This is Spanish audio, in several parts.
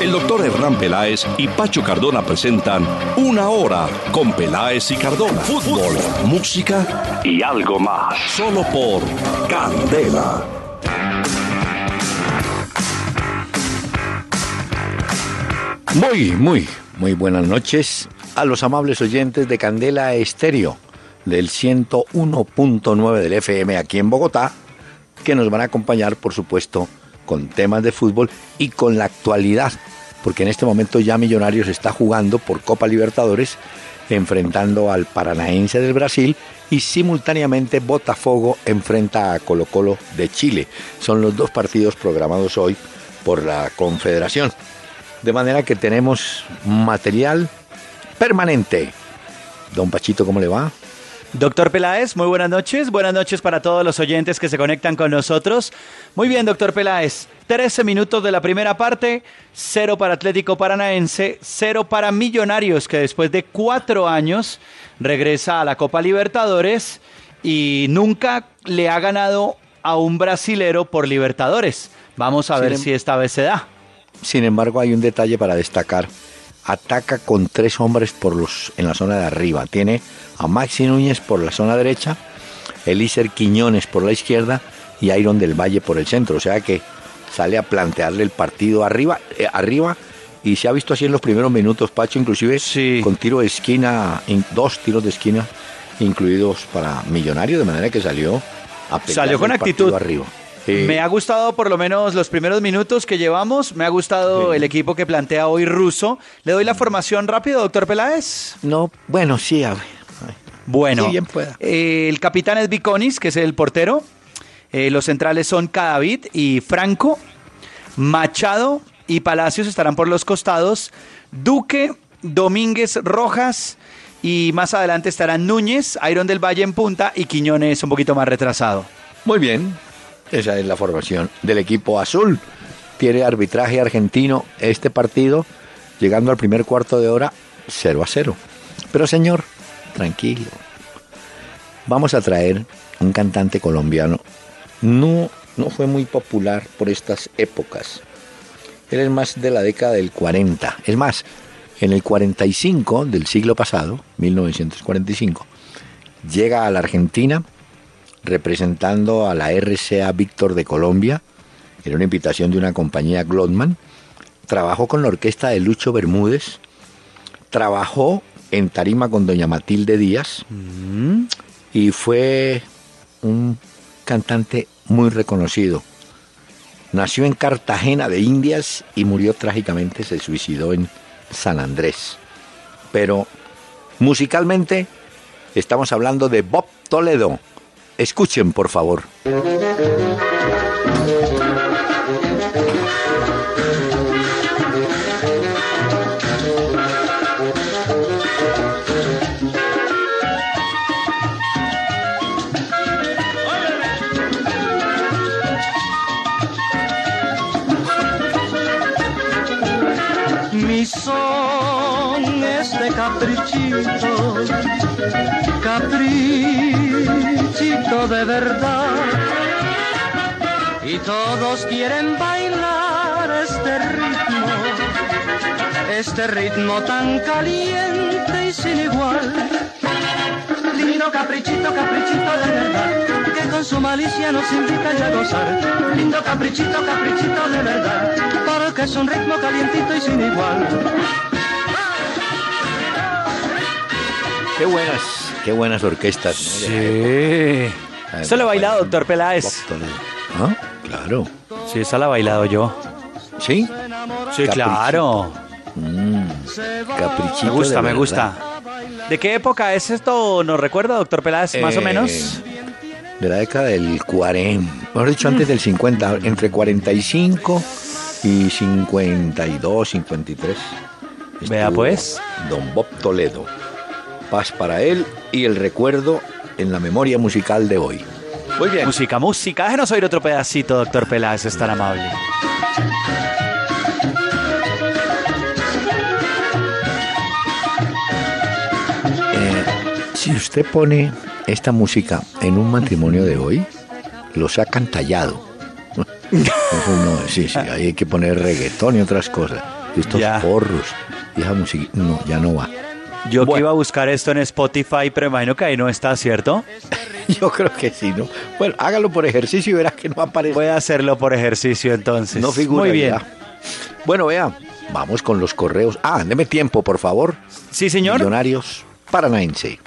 El doctor Hernán Peláez y Pacho Cardona presentan Una Hora con Peláez y Cardona. Fútbol, música y algo más. Solo por Candela. Muy, muy, muy buenas noches a los amables oyentes de Candela Estéreo del 101.9 del FM aquí en Bogotá, que nos van a acompañar, por supuesto, con temas de fútbol y con la actualidad, porque en este momento ya Millonarios está jugando por Copa Libertadores, enfrentando al Paranaense del Brasil y simultáneamente Botafogo enfrenta a Colo Colo de Chile. Son los dos partidos programados hoy por la Confederación. De manera que tenemos material permanente. Don Pachito, ¿cómo le va? Doctor Peláez, muy buenas noches. Buenas noches para todos los oyentes que se conectan con nosotros. Muy bien, doctor Peláez. 13 minutos de la primera parte, cero para Atlético Paranaense, cero para Millonarios, que después de cuatro años regresa a la Copa Libertadores y nunca le ha ganado a un brasilero por Libertadores. Vamos a ver em- si esta vez se da. Sin embargo, hay un detalle para destacar. Ataca con tres hombres por los, en la zona de arriba. Tiene a Maxi Núñez por la zona derecha, Elícer Quiñones por la izquierda y Iron del Valle por el centro. O sea que sale a plantearle el partido arriba, eh, arriba y se ha visto así en los primeros minutos, Pacho, inclusive Sí. con tiro de esquina, in- dos tiros de esquina incluidos para Millonario, de manera que salió a Salió con actitud. arriba. Me ha gustado por lo menos los primeros minutos que llevamos. Me ha gustado Sí. el equipo que plantea hoy Russo. Le doy la formación rápido, doctor Peláez. No, bueno, sí, a ver. Bueno, Sí, bien pueda. eh, el capitán es Viconis, que es el portero. Eh, los centrales son Cadavid y Franco. Machado y Palacios estarán por los costados. Duque, Domínguez, Rojas. Y más adelante estarán Núñez, Iron del Valle en punta y Quiñones un poquito más retrasado. Muy bien, esa es la formación del equipo azul. Tiene arbitraje argentino este partido, llegando al primer cuarto de hora 0 a 0. Pero señor, tranquilo. Vamos a traer un cantante colombiano. No, no fue muy popular por estas épocas. Él es más de la década del 40. Es más, en el 45 del siglo pasado, 1945, llega a la Argentina representando a la RCA Víctor de Colombia. Era una invitación de una compañía Glotman. Trabajó con la orquesta de Lucho Bermúdez. Trabajó en tarima con doña Matilde Díaz. Y fue un cantante muy reconocido. Nació en Cartagena de Indias y murió trágicamente, se suicidó en San Andrés. Pero musicalmente estamos hablando de Bob Toledo. Escuchen, por favor. Y todos quieren bailar este ritmo, este ritmo tan caliente y sin igual. Lindo caprichito, caprichito de verdad, que con su malicia nos invita ya a gozar. Lindo caprichito, caprichito de verdad, porque es un ritmo calientito y sin igual. Qué buenas, qué buenas orquestas. Sí. Eso lo he bailado, doctor Peláez. Claro. Sí, esa la he bailado yo. ¿Sí? Sí, Caprichito. claro. Caprichito. Me gusta, de me gusta. ¿De qué época es esto? ¿Nos recuerda, doctor Peláez, más o Eh, menos? De la década del 40. Mejor dicho, antes del 50. Entre 45 y 52, 53. Vea, pues. Don Bob Toledo. Paz para él y el recuerdo en la memoria musical de hoy. Muy bien. Música, música. Déjenos oír otro pedacito, doctor Peláez, es tan amable. Eh, si usted pone esta música en un matrimonio de hoy, lo sacan tallado. Eso no, sí, sí, ahí hay que poner reggaetón y otras cosas. Estos Ya. porros y esa música, no, ya no va. Yo que iba a buscar esto en Spotify, pero imagino que ahí no está, ¿cierto? Yo creo que sí, ¿no? Bueno, hágalo por ejercicio y verás que no aparece. Voy a hacerlo por ejercicio entonces. no figura. Muy bien. ya. Bueno, vea, vamos con los correos. Ah, deme tiempo, por favor. Sí, señor. Millonarios Paranaense.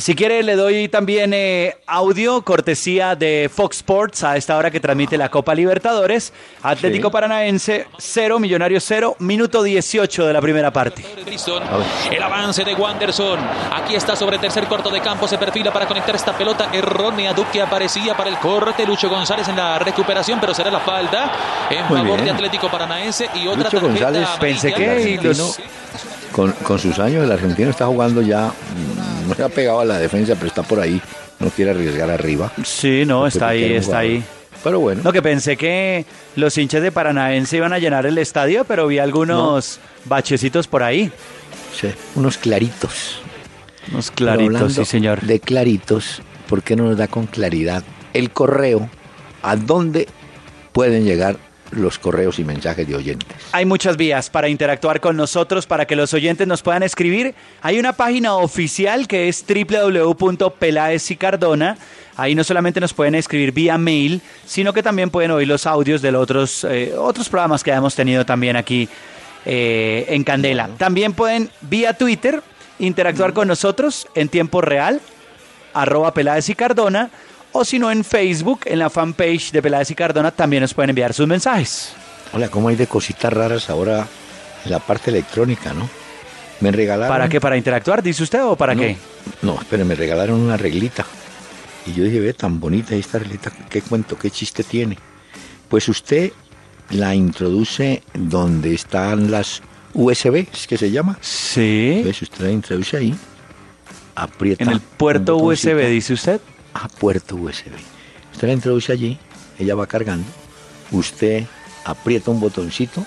Si quiere, le doy también eh, audio, cortesía de Fox Sports a esta hora que transmite la Copa Libertadores. Atlético Sí. Paranaense 0, Millonarios 0, minuto 18 de la primera parte. El avance de Wanderson. Aquí está sobre tercer cuarto de campo. Se perfila para conectar esta pelota errónea. Duque aparecía para el corte. Lucho González en la recuperación, pero será la falta en Muy favor bien. de Atlético Paranaense. Y otra Lucho tarjeta González, pensé que los- con, con sus años, el argentino está jugando ya, mm, no se ha pegado a la defensa, pero está por ahí. No quiere arriesgar arriba. Sí, no, está ahí, está ahí. Pero bueno, No, que pensé que los hinchas de Paranaense iban a llenar el estadio, pero vi algunos bachecitos por ahí. sí, unos claritos. Unos claritos, sí, señor. De claritos, ¿por qué no nos da con claridad el correo? ¿A dónde pueden llegar los correos y mensajes de oyentes? Hay muchas vías para interactuar con nosotros, para que los oyentes nos puedan escribir. Hay una página oficial que es www.pelaez y Cardona. Ahí no solamente nos pueden escribir vía mail, sino que también pueden oír los audios de los otros, eh, otros programas que hemos tenido también aquí eh, en Candela. También pueden vía Twitter interactuar con nosotros en tiempo real, arroba Peláez y Cardona, o si no en Facebook, en la fanpage de Peláez y Cardona, también nos pueden enviar sus mensajes. Hola, ¿cómo hay de cositas raras ahora en la parte electrónica, no? Me regalaron... ¿Para qué? ¿Para interactuar, dice usted, o para no, qué? No, espere, me regalaron una reglita. Y yo dije, ve, tan bonita esta reglita, qué cuento, qué chiste tiene. Pues usted la introduce donde están las USB, es que se llama. Sí. ¿Ves? Usted la introduce ahí, aprieta. En el puerto. USB, dice usted. A puerto USB. Usted la introduce allí, ella va cargando, usted aprieta un botoncito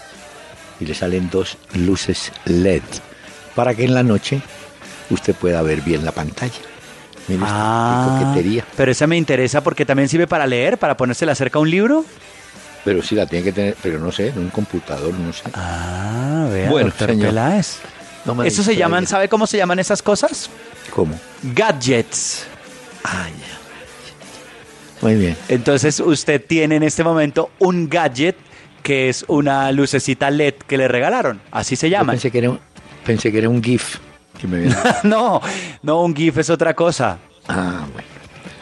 y le salen dos luces LED para que en la noche usted pueda ver bien la pantalla. Ah, qué coquetería. pero esa me interesa porque también sirve para leer, para ponérsela cerca a un libro. Pero sí la tiene que tener, pero no sé, en un computador, no sé. Ah, vea, Bueno, doctor señor. Peláez. No me Eso se llaman, ¿sabe cómo se llaman esas cosas? ¿Cómo? Gadgets. Ah, ya. Muy bien. Entonces usted tiene en este momento un gadget que es una lucecita LED que le regalaron. Así se Yo llaman. pensé que era un, pensé que era un GIF. Que me viene- no, no, un GIF es otra cosa. Ah, bueno.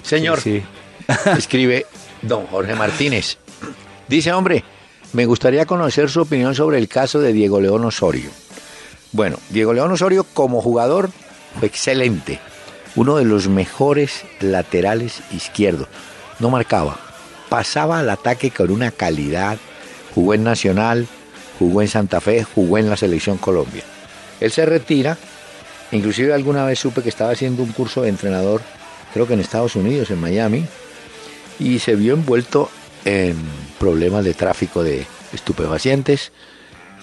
Señor, Sí, escribe don Jorge Martínez. Dice, hombre, me gustaría conocer su opinión sobre el caso de Diego León Osorio. Bueno, Diego León Osorio como jugador fue excelente. Uno de los mejores laterales izquierdos. No marcaba. Pasaba al ataque con una calidad. Jugó en Nacional, jugó en Santa Fe, jugó en la Selección Colombia. Él se retira. Inclusive alguna vez supe que estaba haciendo un curso de entrenador, creo que en Estados Unidos, en Miami, y se vio envuelto en problemas de tráfico de estupefacientes.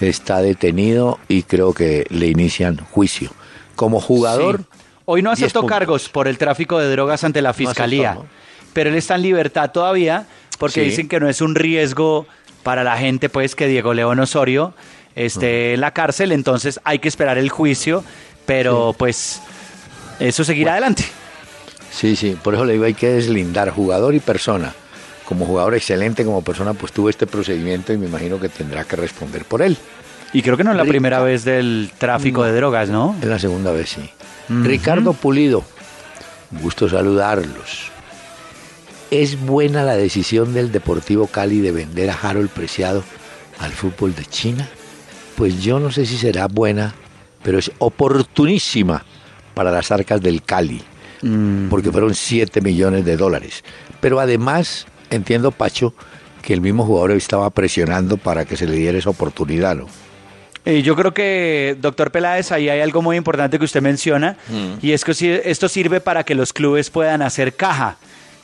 Está detenido y creo que le inician juicio. Como jugador. Hoy no 10 aceptó cargos por el tráfico de drogas ante la fiscalía, aceptó, ¿no? pero él está en libertad todavía porque Sí. dicen que no es un riesgo para la gente, pues que Diego León Osorio esté en la cárcel, entonces hay que esperar el juicio, pero pues eso seguirá adelante. sí, sí, por eso le digo, hay que deslindar jugador y persona. Como jugador excelente, como persona, pues tuvo este procedimiento y me imagino que tendrá que responder por él. Y creo que no es la primera vez del tráfico de drogas, ¿no? Es la segunda vez, sí. Ricardo Pulido, un gusto saludarlos. ¿Es buena la decisión del Deportivo Cali de vender a Harold Preciado al fútbol de China? Pues yo no sé si será buena, pero es oportunísima para las arcas del Cali, porque fueron 7 millones de dólares. Pero además, entiendo, Pacho, que el mismo jugador estaba presionando para que se le diera esa oportunidad, ¿no? Eh, yo creo que, doctor Peláez, ahí hay algo muy importante que usted menciona, Mm. y es que esto sirve para que los clubes puedan hacer caja.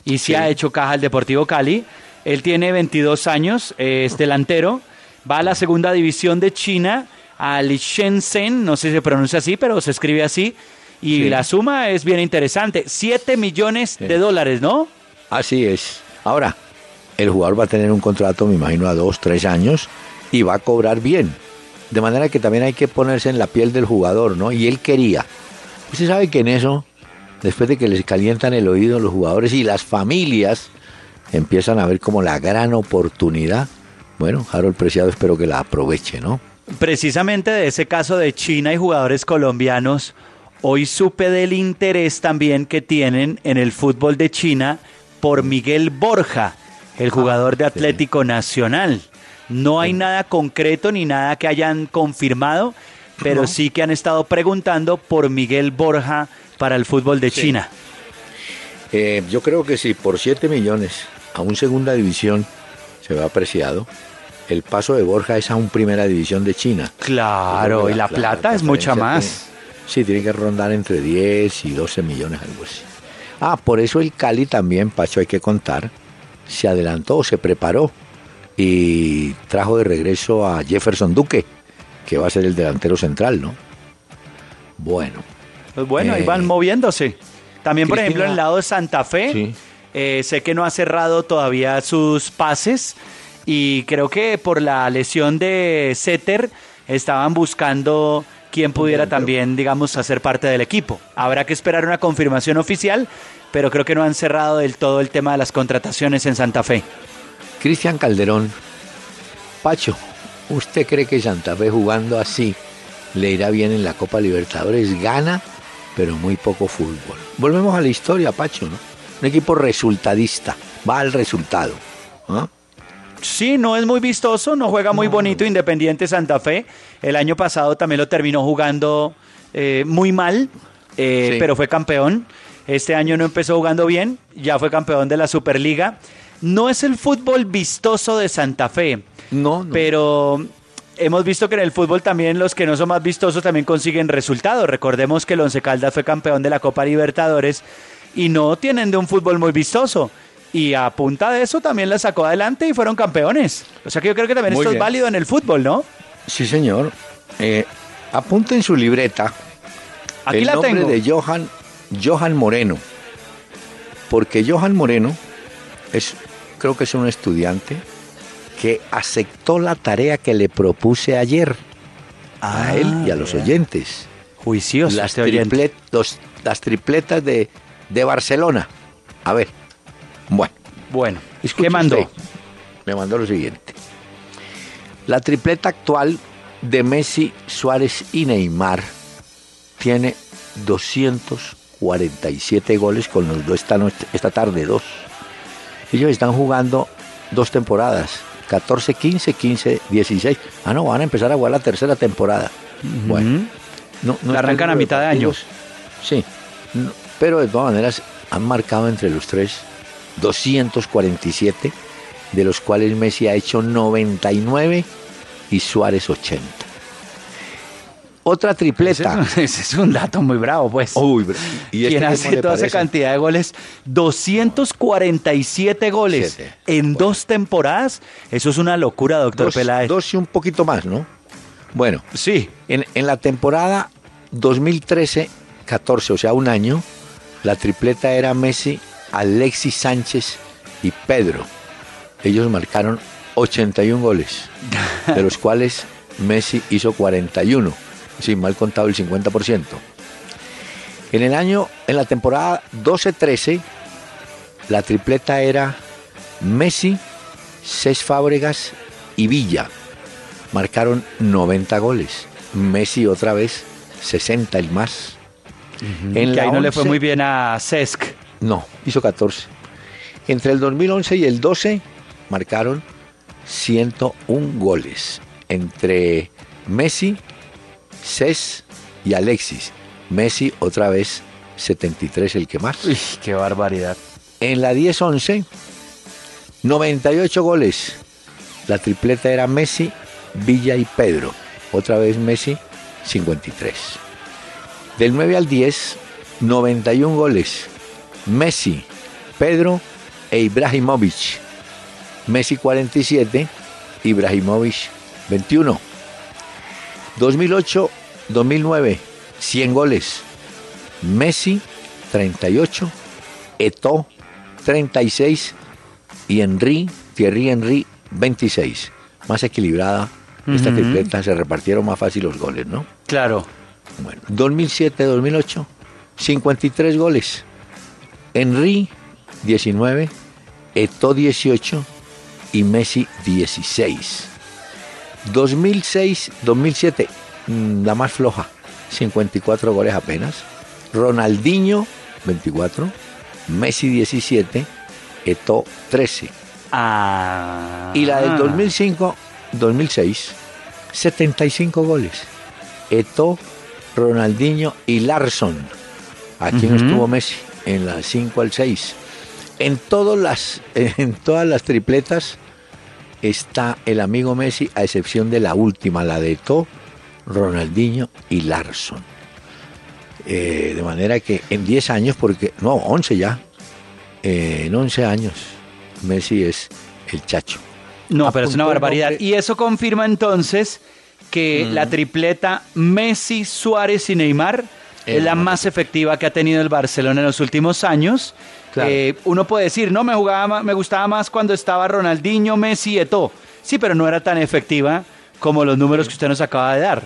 Y si Sí. ha hecho caja el Deportivo Cali. Él tiene 22 años, eh, es delantero, va a la segunda división de China, al Shenzhen, no sé si se pronuncia así, pero se escribe así, y Sí. la suma es bien interesante, 7 millones de dólares, ¿no? Así es. Ahora, el jugador va a tener un contrato, me imagino, a dos, tres años y va a cobrar bien. De manera que también hay que ponerse en la piel del jugador, ¿no? Y él quería. Usted sabe que en eso, después de que les calientan el oído los jugadores y las familias empiezan a ver como la gran oportunidad. Bueno, Harold Preciado espero que la aproveche, ¿no? Precisamente de ese caso de China y jugadores colombianos, hoy supe del interés también que tienen en el fútbol de China por Miguel Borja, el jugador de Atlético Nacional. No hay nada concreto ni nada que hayan confirmado, pero sí que han estado preguntando por Miguel Borja para el fútbol de China. Eh, yo creo que si por 7 millones a un segunda división se ve apreciado, el paso de Borja es a un primera división de China. Claro, y la plata es mucha más. tiene- sí, tiene que rondar entre 10 y 12 millones, algo así. Ah, por eso el Cali también, Pacho, hay que contar, se adelantó, se preparó y trajo de regreso a Jefferson Duque, que va a ser el delantero central, ¿no? Bueno, Pues bueno, ahí Eh, van moviéndose. También, por ejemplo, en el lado de Santa Fe, Sí. eh, sé que no ha cerrado todavía sus pases y creo que por la lesión de Setter estaban buscando quien pudiera también, digamos, hacer parte del equipo. Habrá que esperar una confirmación oficial, pero creo que no han cerrado del todo el tema de las contrataciones en Santa Fe. Cristian Calderón, Pacho, ¿usted cree que Santa Fe jugando así le irá bien en la Copa Libertadores? Gana, pero muy poco fútbol. Volvemos a la historia, Pacho, ¿no? Un equipo resultadista, va al resultado. Sí, no es muy vistoso, no juega muy bonito Independiente Santa Fe. El año pasado también lo terminó jugando eh, muy mal, eh, Sí. pero fue campeón. Este año no empezó jugando bien, ya fue campeón de la Superliga. No es el fútbol vistoso de Santa Fe, No, no. pero hemos visto que en el fútbol también los que no son más vistosos también consiguen resultados. Recordemos que el Once Caldas fue campeón de la Copa Libertadores y no tienen de un fútbol muy vistoso. Y a punta de eso también la sacó adelante y fueron campeones. O sea que yo creo que también Muy esto bien. es válido en el fútbol, ¿no? Sí, señor. Eh, apunte en su libreta Aquí el la nombre tengo. de Johan, Johan Moreno. Porque Johan Moreno es, creo que es un estudiante que aceptó la tarea que le propuse ayer a Ah, él y a los oyentes. Juicioso Las, este oyente. triplet- los- las tripletas de, de Barcelona. A ver, bueno. Bueno, ¿qué mandó? usted. Me mandó lo siguiente. La tripleta actual de Messi, Suárez y Neymar tiene 247 goles con los dos esta, noche- esta tarde, dos. Ellos están jugando dos temporadas, 14, 15, 15, 16. Ah, no, van a empezar a jugar la tercera temporada. Bueno, no, no arrancan a mitad de año. partidos. Sí, no, pero de todas maneras han marcado entre los tres 247, de los cuales Messi ha hecho 99 y Suárez 80. Otra Ese tripleta. es, ese es un dato muy bravo, pues. Uy. ¿Y este ¿Quién cómo hace toda esa cantidad de goles? 247 goles Siete. en dos temporadas. Eso es una locura, doctor Dos, Peláez. dos y un poquito más, ¿no? Bueno, Sí. en, en la temporada 2013-14, o sea, un año, la tripleta era Messi, Alexis Sánchez y Pedro. Ellos marcaron 81 goles, de los cuales Messi hizo 41, sin mal contado el 50%. En el año, en la temporada 12-13, la tripleta era Messi, Cés Fábregas y Villa. Marcaron 90 goles. Messi otra vez 60 y más. En que la ahí no le fue 11 muy bien a Cesc. no, hizo 14. Entre el 2011 y el 12 marcaron 101 goles entre Messi, Cés y Alexis. Messi otra vez 73 el que más. Uy, qué barbaridad. En la 10-11, 98 goles. La tripleta era Messi, Villa y Pedro. otra vez Messi, 53. Del 9 al 10, 91 goles. Messi, Pedro e Ibrahimovic. Messi 47, Ibrahimovic 21. 2008-2009, 100 goles. Messi 38, Eto 36 y Henry, Thierry Henry 26. Más equilibrada esta tripleta, se repartieron más fácil los goles, ¿no? Claro. Bueno, 2007-2008, 53 goles. Henry, 19, Eto, 18 y Messi, 16. 2006-2007, mm, la más floja, 54 goles apenas. Ronaldinho, 24, Messi, 17, Eto, 13. Ah. Y la del 2005-2006, 75 goles. Eto, Ronaldinho y Larson. Aquí no estuvo Messi, en las 5 al 6. En, todas las, en todas las tripletas está el amigo Messi, a excepción de la última, la de Eto, Ronaldinho y Larson. Eh, de manera que en 10 años, porque no, 11 ya, eh, en 11 años, Messi es el chacho. No, pero es una barbaridad. nombre. Y eso confirma entonces que la tripleta Messi, Suárez y Neymar es la más efectiva que ha tenido el Barcelona en los últimos años. Claro. Eh, uno puede decir, no, me, jugaba, me gustaba más cuando estaba Ronaldinho, Messi y Eto'o. Sí, pero no era tan efectiva como los números que usted nos acaba de dar.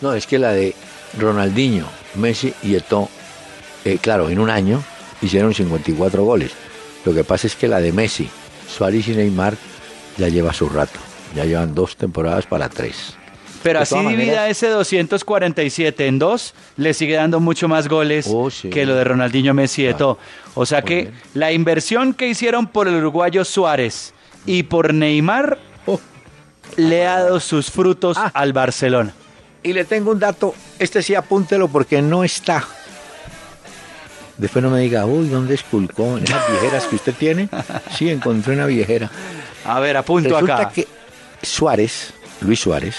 No, es que la de Ronaldinho, Messi y Eto'o, eh, claro, en un año hicieron 54 goles. Lo que pasa es que la de Messi, Suárez y Neymar ya lleva su rato. Ya llevan dos temporadas para tres. Pero así divida ese 247 en dos, le sigue dando mucho más goles Oh, sí. que lo de Ronaldinho, Messi y Claro. O sea Muy que bien. la inversión que hicieron por el uruguayo Suárez y por Neymar Oh, le ha dado sus frutos Ah. al Barcelona. Y le tengo un dato, este sí apúntelo porque no está. Después no me diga, uy, ¿dónde esculcó? ¿En esas viejeras que usted tiene? Sí, encontré una viejera. A ver, apunto Resulta acá. que Suárez, Luis Suárez,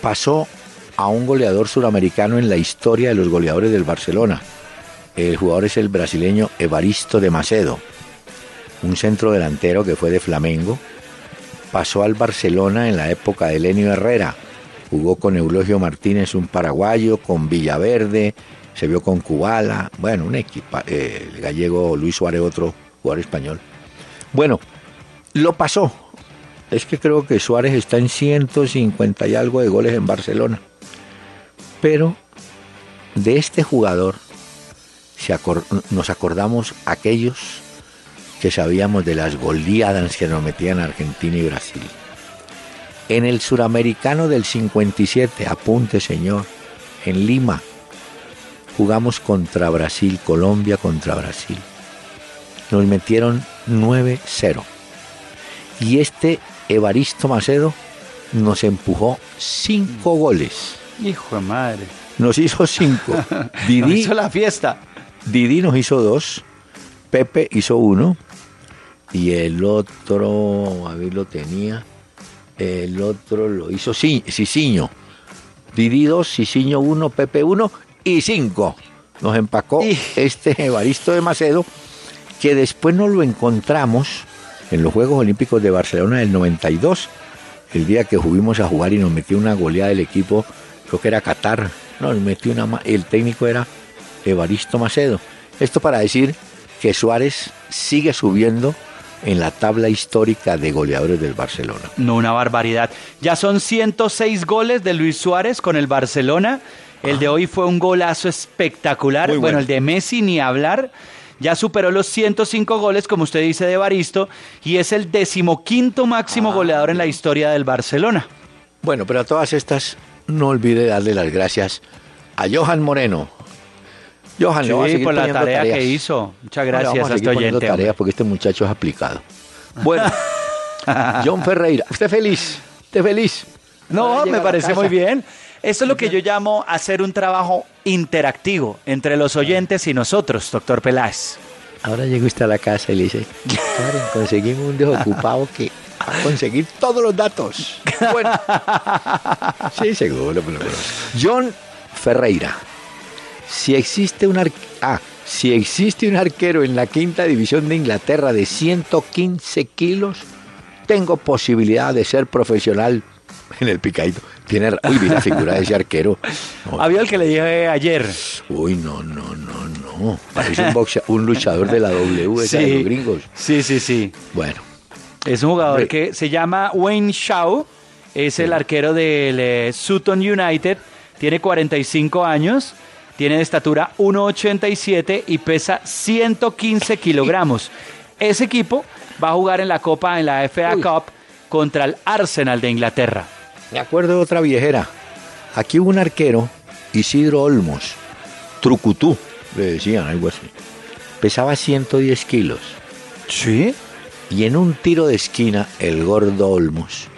pasó a un goleador suramericano en la historia de los goleadores del Barcelona. El jugador es el brasileño Evaristo de Macedo, un centro delantero que fue de Flamengo. Pasó al Barcelona en la época de Lenio Herrera. Jugó con Eulogio Martínez, un paraguayo, con Villaverde, se vio con Kubala, bueno, un equipo, el gallego Luis Suárez, otro jugador español. Bueno, lo pasó. Es que creo que Suárez está en 150 y algo de goles en Barcelona. Pero de este jugador nos acordamos aquellos que sabíamos de las goleadas que nos metían Argentina y Brasil. En el suramericano del 57, apunte señor, en Lima, jugamos contra Brasil, Colombia contra Brasil. Nos metieron 9-0. Y este Evaristo Macedo nos empujó cinco goles. Hijo de madre. Nos hizo cinco. No Didi, hizo la fiesta. Didi nos hizo dos. Pepe hizo uno. Y el otro, a ver, lo tenía. El otro lo hizo Ci- Cicinho. Didi dos, Cicinho uno, Pepe uno y cinco. Nos empacó Y- este Evaristo de Macedo, que después nos lo encontramos en los Juegos Olímpicos de Barcelona del 92, el día que fuimos a jugar y nos metió una goleada del equipo, creo que era Qatar, nos metió una, el técnico era Evaristo Macedo. Esto para decir que Suárez sigue subiendo en la tabla histórica de goleadores del Barcelona. No, una barbaridad. Ya son 106 goles de Luis Suárez con el Barcelona. El de hoy fue un golazo espectacular. Bueno. bueno. el de Messi ni hablar. Ya superó los 105 goles, como usted dice, de Baristo, y es el decimoquinto máximo goleador en la historia del Barcelona. Bueno, pero a todas estas, no olvide darle las gracias a Johan Moreno. Johan, Sí, por la tarea tareas. que hizo. Muchas gracias vamos a a este oyente. tareas porque este muchacho es aplicado. Bueno, John Ferreira, usted feliz, usted feliz. No, me parece muy bien. Esto es lo que yo llamo hacer un trabajo interactivo entre los oyentes y nosotros, doctor Peláez. Ahora llega usted a la casa y le dice, Karen, conseguimos un desocupado que a conseguir todos los datos. Bueno. Sí, seguro. John Ferreira. Si existe un ar- ah, si existe un arquero en la quinta división de Inglaterra de 115 kilos, tengo posibilidad de ser profesional en el picadito. Tiene, uy, vi la figura de ese arquero. No, Había el que le dije ayer. Uy, no, no, no, no. Parece un, boxea- un luchador de la W, esa de los gringos. sí, sí, sí. Bueno, Es un jugador que se llama Wayne Shaw, es el arquero del eh, Sutton United, tiene 45 años, tiene de estatura 1,87 y pesa 115 kilogramos. Ese equipo va a jugar en la Copa, en la FA Uy. Cup, contra el Arsenal de Inglaterra. me acuerdo de otra viejera. Aquí hubo un arquero, Isidro Olmos, Trucutú, le decían algo así. Pesaba 110 kilos. ¿Sí? Y en un tiro de esquina, el gordo Olmos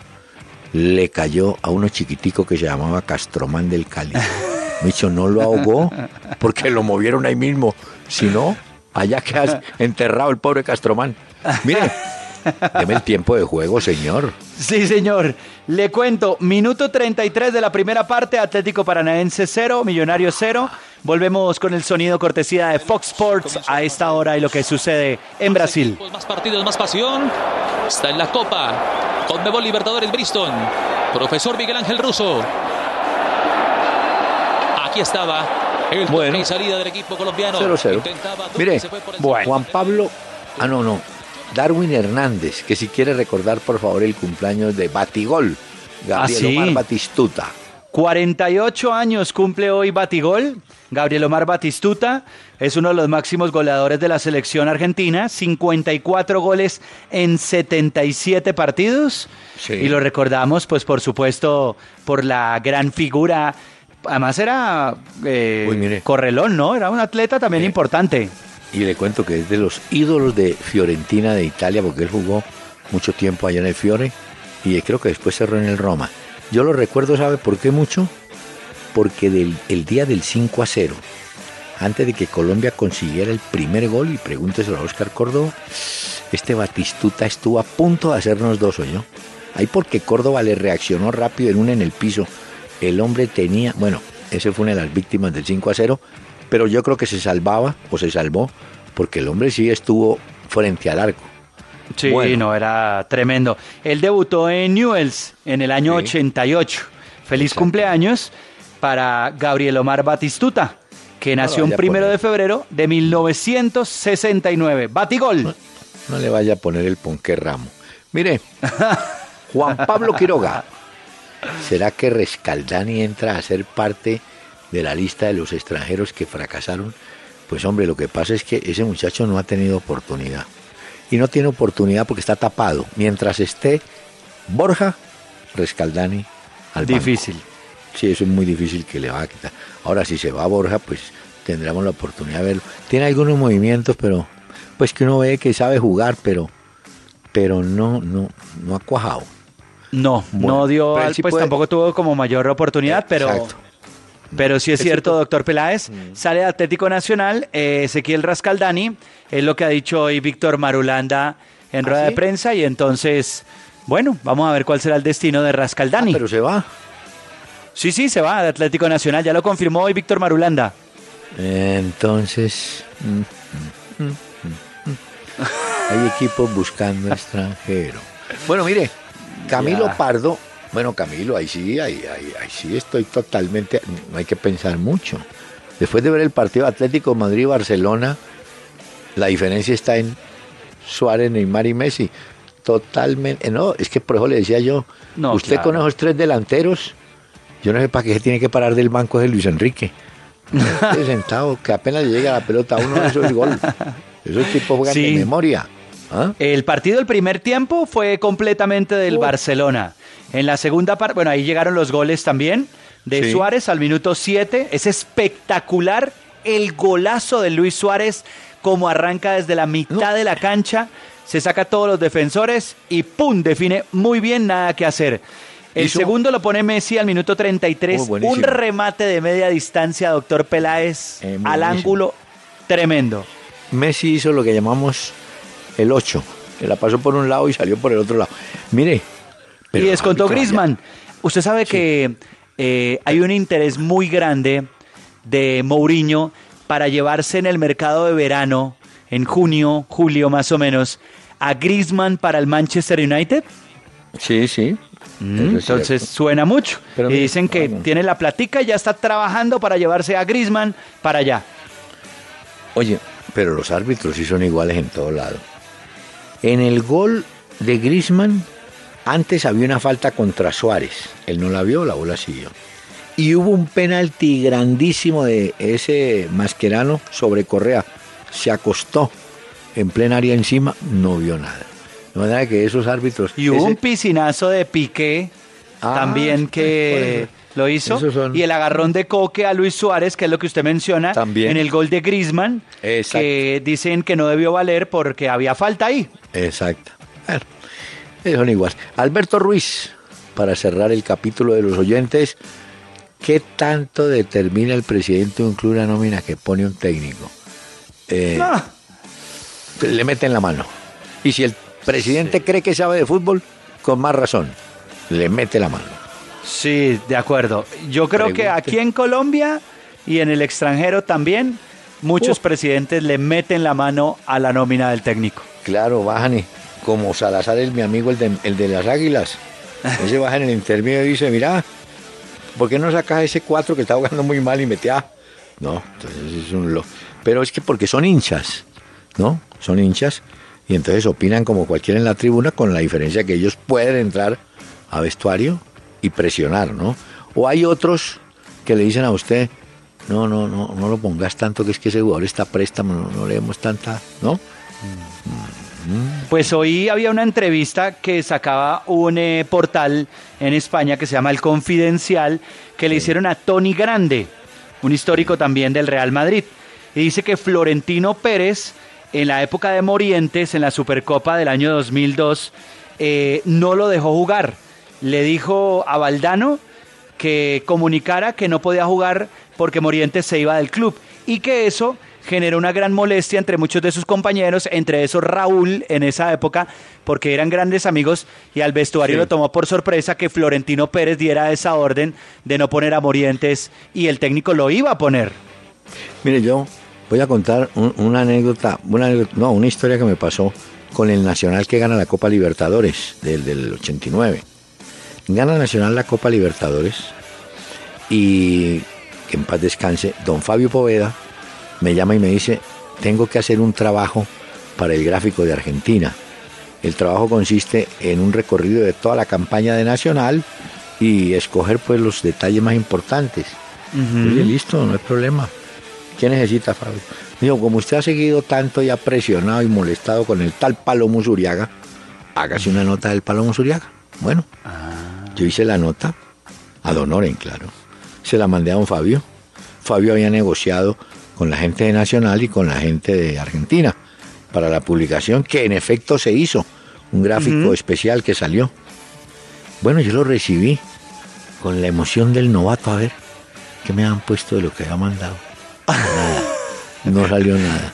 le cayó a uno chiquitico que se llamaba Castromán del Cali. Micho no lo ahogó porque lo movieron ahí mismo. Si no, allá queda enterrado el pobre Castromán. Mire, deme el tiempo de juego, señor. Sí, señor. Le cuento, minuto 33 de la primera parte, Atlético Paranaense 0, Millonario 0. Volvemos con el sonido cortesía de Fox Sports a esta hora y lo que sucede en Brasil. Más partidos, más pasión. Está en la Copa. Conmebol Libertadores Bristol. Profesor Miguel Ángel Russo. Aquí estaba el Bueno. y salida del equipo colombiano. 0-0. Intentaba Duque, Mire, bueno. Juan Pablo, ah no, no, Darwin Hernández, que si quiere recordar por favor el cumpleaños de Batigol, Gabriel ¿Ah, sí? Omar Batistuta. 48 años cumple hoy Batigol. Gabriel Omar Batistuta es uno de los máximos goleadores de la selección argentina, 54 goles en 77 partidos. Sí. Y lo recordamos, pues por supuesto, por la gran figura. Además era eh, Uy, correlón, ¿no? Era un atleta también Eh, importante. Y le cuento que es de los ídolos de Fiorentina de Italia, porque él jugó mucho tiempo allá en el Fiore y creo que después cerró en el Roma. Yo lo recuerdo, ¿sabe por qué mucho? Porque del, el día del 5 a 0, antes de que Colombia consiguiera el primer gol, y pregúnteselo a Oscar Córdoba, este Batistuta estuvo a punto de hacernos dos, yo. Ahí porque Córdoba le reaccionó rápido en una en el piso. El hombre tenía, bueno, ese fue una de las víctimas del 5 a 0, pero yo creo que se salvaba o se salvó porque el hombre sí estuvo frente al arco. Sí, Bueno. no, era tremendo. Él debutó en Newells en el año Sí. 88. Feliz Exacto. cumpleaños para Gabriel Omar Batistuta, que No nació un primero poner. de febrero de 1969. Batigol. No le vaya a poner el ponqué ramo. Mire, Juan Pablo Quiroga. ¿Será que Rescaldani entra a ser parte de la lista de los extranjeros que fracasaron? Pues hombre, lo que pasa es que ese muchacho no ha tenido oportunidad. Y no tiene oportunidad porque está tapado. Mientras esté Borja, Rescaldani al banco. Difícil. Sí, eso es muy difícil que le va a quitar. Ahora, si se va a Borja, pues tendremos la oportunidad de verlo. Tiene algunos movimientos, pero pues que uno ve que sabe jugar, pero pero no no no ha cuajado. No, Bueno, no dio, pero él al- sí pues puede- tampoco tuvo como mayor oportunidad, pero, Exacto. pero sí es cierto, doctor Peláez, sale de Atlético Nacional, eh, Ezequiel Rascaldani, es lo que ha dicho hoy Víctor Marulanda en ¿Ah, rueda de prensa y entonces, bueno, vamos a ver cuál será el destino de Rascaldani. Ah, pero se va. Sí, sí, se va de Atlético Nacional, ya lo confirmó hoy Víctor Marulanda. Entonces, mm, mm, mm, mm. hay equipos buscando extranjero. Bueno, mire, Camilo Ya. Pardo, bueno, Camilo, ahí sí, ahí, ahí, ahí sí estoy totalmente, no hay que pensar mucho. Después de ver el partido Atlético Madrid-Barcelona, la diferencia está en Suárez, Neymar y Messi. Totalmente, no, es que por eso le decía yo, No, usted claro. con esos tres delanteros, yo no sé para qué se tiene que parar del banco de Luis Enrique. Sentado, que apenas le llega la pelota a uno, eso es gol. Esos tipos juegan Sí. de memoria. ¿Ah? El partido del primer tiempo fue completamente del. Barcelona. En la segunda parte, bueno, ahí llegaron los goles también de Sí. Suárez al minuto 7. Es espectacular el golazo de Luis Suárez, como arranca desde la mitad de la cancha, se saca a todos los defensores y ¡pum! define muy bien, nada que hacer. El Hizo- segundo lo pone Messi al minuto 33, Oh, un remate de media distancia, doctor Peláez, Eh, al ángulo tremendo. Messi hizo lo que llamamos el 8. la pasó por un lado y salió por el otro lado. Mire. y descontó Grisman. Usted sabe que eh, hay un interés muy grande de Mourinho para llevarse en el mercado de verano, en junio, julio más o menos, a Grisman para el Manchester United. Sí, sí. Mm, entonces suena mucho. y dicen que tiene la platica y ya está trabajando para llevarse a Grisman para allá. Oye, pero los árbitros sí son iguales en todo lado. En el gol de Grisman, antes había una falta contra Suárez. Él no la vio, la bola siguió. Y hubo un penalti grandísimo de ese masquerano sobre Correa. Se acostó en plena área encima, no vio nada. De manera que esos árbitros. Y hubo un piscinazo de Piqué ah, también que lo hizo. Y el agarrón de Coque a Luis Suárez, que es lo que usted menciona, también. en el gol de Grisman, que dicen que no debió valer porque había falta ahí. Exacto. Bueno, son iguales. Alberto Ruiz, para cerrar el capítulo de los oyentes, ¿qué tanto determina el presidente de un club la nómina que pone un técnico? Eh, ah. Le meten la mano. Y si el presidente cree que sabe de fútbol, con más razón, le mete la mano. Sí, de acuerdo. Yo creo que aquí en Colombia y en el extranjero también, muchos presidentes le meten la mano a la nómina del técnico. Claro, bajan como Salazar es mi amigo, el de, el de las águilas. Ese baja en el intermedio y dice, mira, ¿por qué no sacas ese cuatro que está jugando muy mal y mete a? No, entonces es un lo. Pero es que porque son hinchas, ¿no? Son hinchas y entonces opinan como cualquiera en la tribuna con la diferencia que ellos pueden entrar a vestuario y presionar, ¿no? O hay otros que le dicen a usted, no, no, no, no lo pongas tanto que es que ese jugador está préstamo, no, no le demos tanta, ¿no? Pues hoy había una entrevista que sacaba un eh, portal en España que se llama El Confidencial, que le hicieron a Tony Grande, un histórico también del Real Madrid. Y dice que Florentino Pérez, en la época de Morientes, en la Supercopa del año 2002, eh, no lo dejó jugar. Le dijo a Valdano que comunicara que no podía jugar porque Morientes se iba del club y que eso generó una gran molestia entre muchos de sus compañeros, entre esos Raúl en esa época, porque eran grandes amigos y al vestuario lo tomó por sorpresa que Florentino Pérez diera esa orden de no poner a Morientes y el técnico lo iba a poner. Mire, yo voy a contar una, anécdota, una no, una historia que me pasó con el Nacional que gana la Copa Libertadores del, del 89. Gana Nacional la Copa Libertadores y que en paz descanse, don Fabio Poveda me llama y me dice, tengo que hacer un trabajo para el gráfico de Argentina. El trabajo consiste en un recorrido de toda la campaña de Nacional y escoger pues los detalles más importantes. listo, no hay problema. ¿Qué necesita, Fabio? Digo, como usted ha seguido tanto y ha presionado y molestado con el tal Palomo Zuriaga, hágase una nota del Palomo Zuriaga. Bueno, ah. Yo hice la nota, a Donoren, claro. Se la mandé a don Fabio. Fabio había negociado con la gente de Nacional y con la gente de Argentina para la publicación que en efecto se hizo, un gráfico especial que salió. Bueno, yo lo recibí con la emoción del novato a ver qué me han puesto de lo que había mandado. Nada, no salió nada.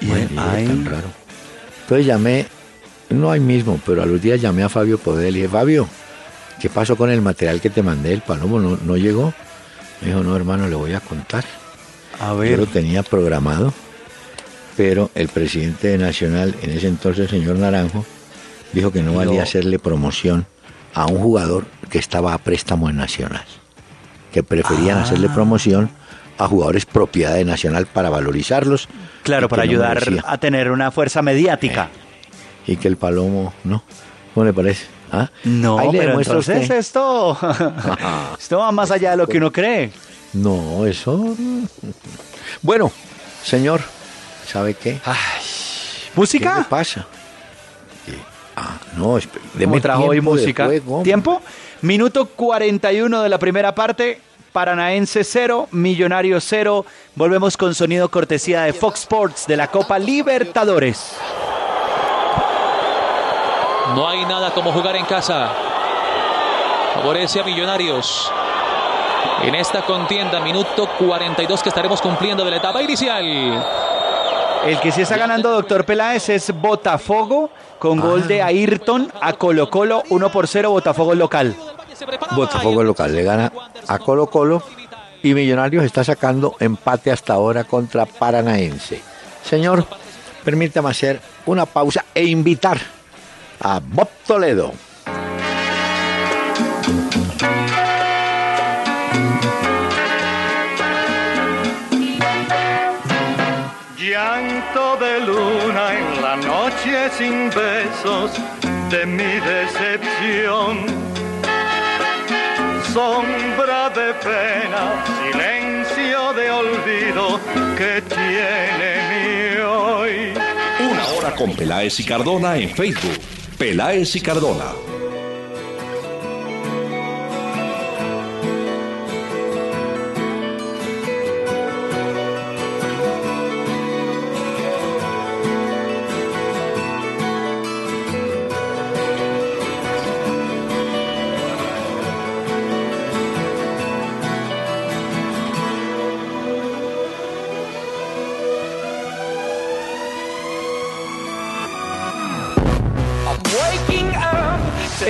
Bueno, tan raro. Entonces llamé, no ahí mismo, pero a los días llamé a Fabio Poder y dije, Fabio, ¿qué pasó con el material que te mandé? El palomo no, no llegó. Me dijo, no hermano, le voy a contar. Yo lo tenía programado, pero el presidente de Nacional, en ese entonces, el señor Naranjo, dijo que no valía hacerle promoción a un jugador que estaba a préstamo en Nacional, que preferían ah. hacerle promoción a jugadores propiedad de Nacional para valorizarlos. Claro, para ayudar a tener una fuerza mediática. Eh, y que el Palomo, ¿no? ¿Cómo le parece? ¿Ah? No, pero entonces esto, esto va más allá de lo que uno cree. No, eso. Bueno, señor, ¿sabe qué? ¿Música? ¿Qué pasa? Ah, no, de trajo hoy música. ¿Tiempo? Minuto 41 de la primera parte. Paranaense 0, Millonario 0. Volvemos con sonido cortesía de Fox Sports de la Copa Libertadores. No hay nada como jugar en casa. Favorece a Millonarios en esta contienda, minuto 42 que estaremos cumpliendo de la etapa inicial. El que sí está ganando Doctor Peláez es Botafogo con gol de Ayrton a Colo Colo 1 por 0 Botafogo local. Botafogo local le gana a Colo Colo y Millonarios está sacando empate hasta ahora contra Paranaense. Señor, permítame hacer una pausa e invitar a Bob Toledo. Llanto de luna en la noche sin besos de mi decepción. Sombra de pena, silencio de olvido que tiene mi hoy. Una hora con Peláez y Cardona en Facebook. Peláez y Cardona.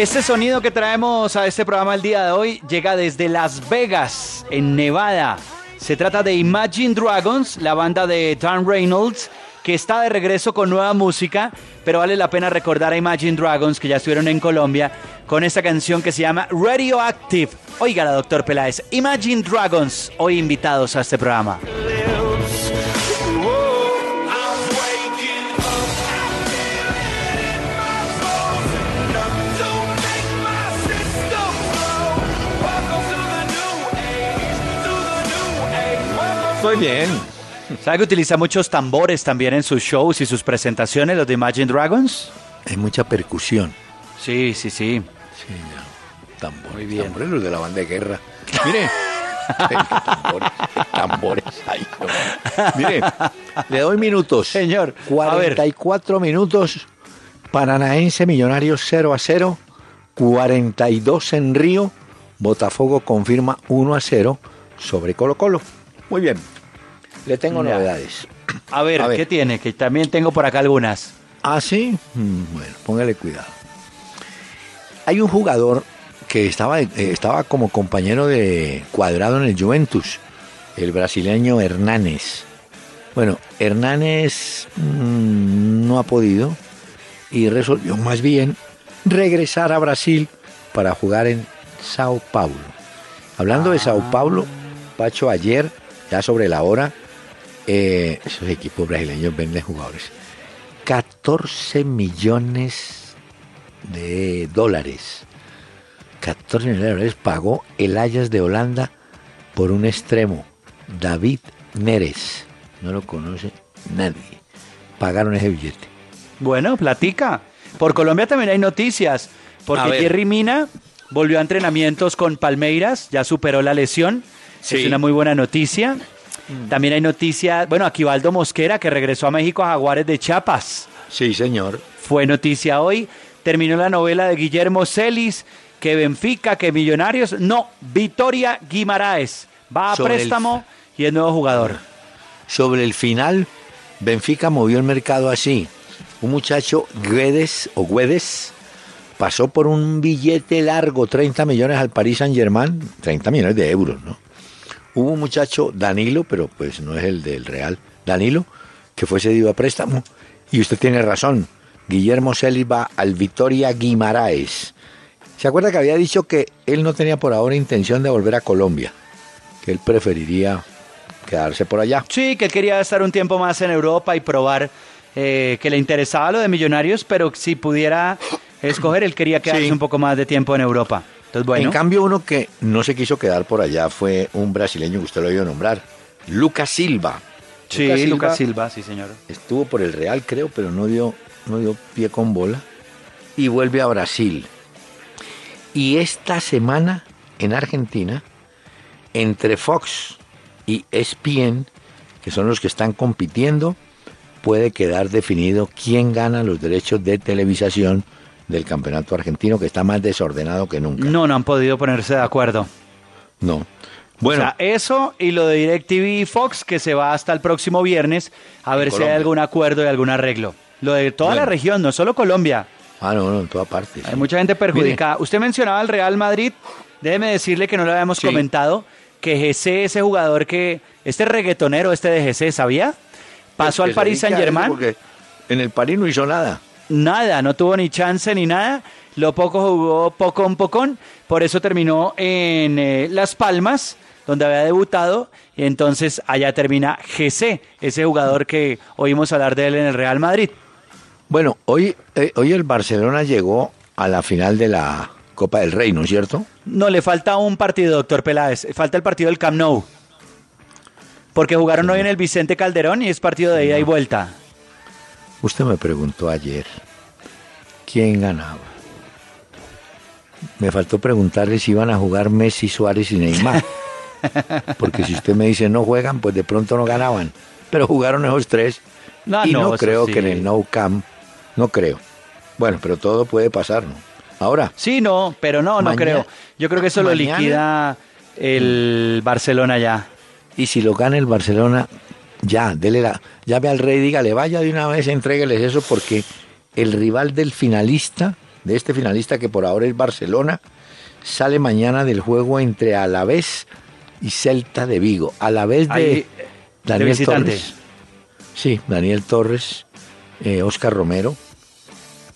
Este sonido que traemos a este programa el día de hoy llega desde Las Vegas, en Nevada. Se trata de Imagine Dragons, la banda de Dan Reynolds, que está de regreso con nueva música, pero vale la pena recordar a Imagine Dragons, que ya estuvieron en Colombia, con esta canción que se llama Radioactive. Oiga, la doctor Peláez, Imagine Dragons, hoy invitados a este programa. Muy bien. ¿Sabe que utiliza muchos tambores también en sus shows y sus presentaciones, los de Imagine Dragons? Hay mucha percusión. Sí, sí, sí. Sí, ya. Tambores. Muy bien. Tambores los de la banda de guerra. Mire. tambores, tambores. Ay, no. Mire, le doy minutos. Señor, a ver. 44 minutos. Paranaense Millonarios 0 a 0. 42 en Río. Botafogo confirma 1 a 0 sobre Colo Colo. Muy bien. Le tengo Ya. novedades. A ver, A ver. ¿qué tiene? Que también tengo por acá algunas. ¿Ah, sí? Mm, Bueno, póngale cuidado. Hay un jugador que estaba, eh, estaba como compañero de cuadrado en el Juventus, el brasileño Hernández. Bueno, Hernández mm, no ha podido y resolvió más bien regresar a Brasil para jugar en Sao Paulo. Hablando de Sao Paulo, Pacho, ayer, ya sobre la hora, eh, esos equipos brasileños venden jugadores. 14 millones de dólares. 14 millones de dólares pagó el Ajax de Holanda por un extremo, David Neres. No lo conoce nadie. Pagaron ese billete. Bueno, platica. Por Colombia también hay noticias, porque. Jerry Mina volvió a entrenamientos con Palmeiras, ya superó la lesión. Sí. Es una muy buena noticia. También hay noticias, bueno, Aquivaldo Mosquera, que regresó a México a Jaguares de Chiapas. Sí, señor. Fue noticia hoy. Terminó la novela de Guillermo Celis, que Benfica, que Millonarios. No, Vitoria Guimaraes. Va a Sobre el- préstamo y es nuevo jugador. Sobre el final, Benfica movió el mercado así. Un muchacho, Guedes o Guedes, pasó por un billete largo, 30 millones al Paris Saint Germain, 30 millones de euros, ¿no? Hubo un muchacho, Danilo, pero pues no es el del Real, Danilo, que fue cedido a préstamo. Y usted tiene razón, Guillermo Celis va al Vitoria Guimaraes. ¿Se acuerda que había dicho que él no tenía por ahora intención de volver a Colombia? Que él preferiría quedarse por allá. Sí, que él quería estar un tiempo más en Europa y probar eh, que le interesaba lo de Millonarios, pero si pudiera escoger, él quería quedarse Sí. un poco más de tiempo en Europa. Entonces, bueno. En cambio, uno que no se quiso quedar por allá fue un brasileño que usted lo oído nombrar, Lucas Silva. sí, Lucas Silva, sí, señor. Estuvo por el Real, creo, pero no dio, no dio pie con bola. Y vuelve a Brasil. Y esta semana, en Argentina, entre Fox y ESPN, que son los que están compitiendo, puede quedar definido quién gana los derechos de televisación del campeonato argentino, que está más desordenado que nunca. No, no han podido ponerse de acuerdo. No. Bueno. O sea, eso y lo de DirecTV y Fox que se va hasta el próximo viernes a ver si hay algún acuerdo y algún arreglo. Lo de toda la región, no solo Colombia. Ah, no, no, en todas partes. Hay mucha gente perjudicada. Usted mencionaba al Real Madrid. Déjeme decirle que no lo habíamos Sí. comentado. Que GC, ese jugador que. Este reggaetonero, este de GC, ¿sabía? Pasó al a Saint Germain. Porque en el París no hizo nada. Nada, no tuvo ni chance ni nada. Lo poco jugó pocón pocón. Por eso terminó en eh, Las Palmas, donde había debutado. Y entonces allá termina GC, ese jugador que oímos hablar de él en el Real Madrid. Bueno, hoy, eh, hoy el Barcelona llegó a la final de la Copa del Rey, ¿no es cierto? No, le falta un partido, doctor Peláez. Falta el partido del Camp Nou. Porque jugaron hoy en el Vicente Calderón y es partido de ida y vuelta. Usted me preguntó ayer quién ganaba. Me faltó preguntarle si iban a jugar Messi, Suárez y Neymar. Porque si usted me dice no juegan, pues de pronto no ganaban. Pero jugaron esos tres. No, y no, creo sí. que en el No Camp, no creo. Bueno, pero todo puede pasar, ¿no? Ahora, Sí, no, pero no, no creo. Yo creo que eso lo liquida el Barcelona ya. y si lo gana el Barcelona, ya, dele la, llame al rey, dígale, vaya de una vez, entrégueles eso, porque el rival del finalista, de este finalista que por ahora es Barcelona, sale mañana del juego entre Alavés y Celta de Vigo. Alavés de Ahí, Daniel. Torres. Sí, Daniel Torres, eh, Oscar Romero,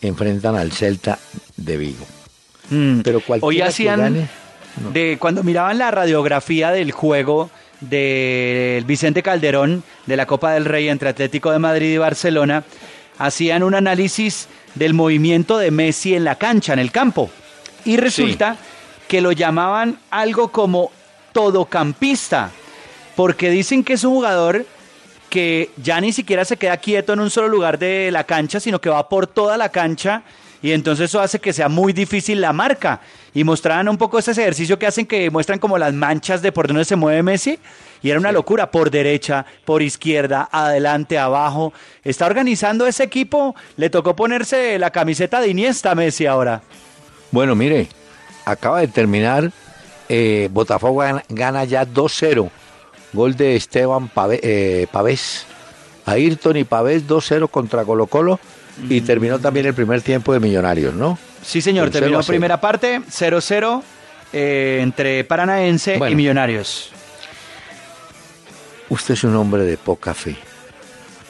enfrentan al Celta de Vigo. Mm. Pero cualquiera Hoy que hacían gane, de cuando miraban la radiografía del juego del Vicente Calderón de la Copa del Rey entre Atlético de Madrid y Barcelona, hacían un análisis del movimiento de Messi en la cancha, en el campo. Y resulta que lo llamaban algo como todocampista, porque dicen que es un jugador que ya ni siquiera se queda quieto en un solo lugar de la cancha, sino que va por toda la cancha y entonces eso hace que sea muy difícil la marca. Y mostraban un poco ese ejercicio que hacen que muestran como las manchas de por dónde se mueve Messi y era una locura, por derecha, por izquierda, adelante, abajo. Está organizando ese equipo, le tocó ponerse la camiseta de Iniesta a Messi ahora. Bueno, mire, acaba de terminar, eh, Botafogo gana, gana ya 2-0. Gol de Esteban Pave- eh, Pavés. Ayrton y Pavés 2-0 contra Colo Colo. Y terminó también el primer tiempo de Millonarios, ¿no? Sí, señor, Con terminó a cero. primera parte, 0-0 eh, entre Paranaense y. Millonarios. Usted es un hombre de poca fe.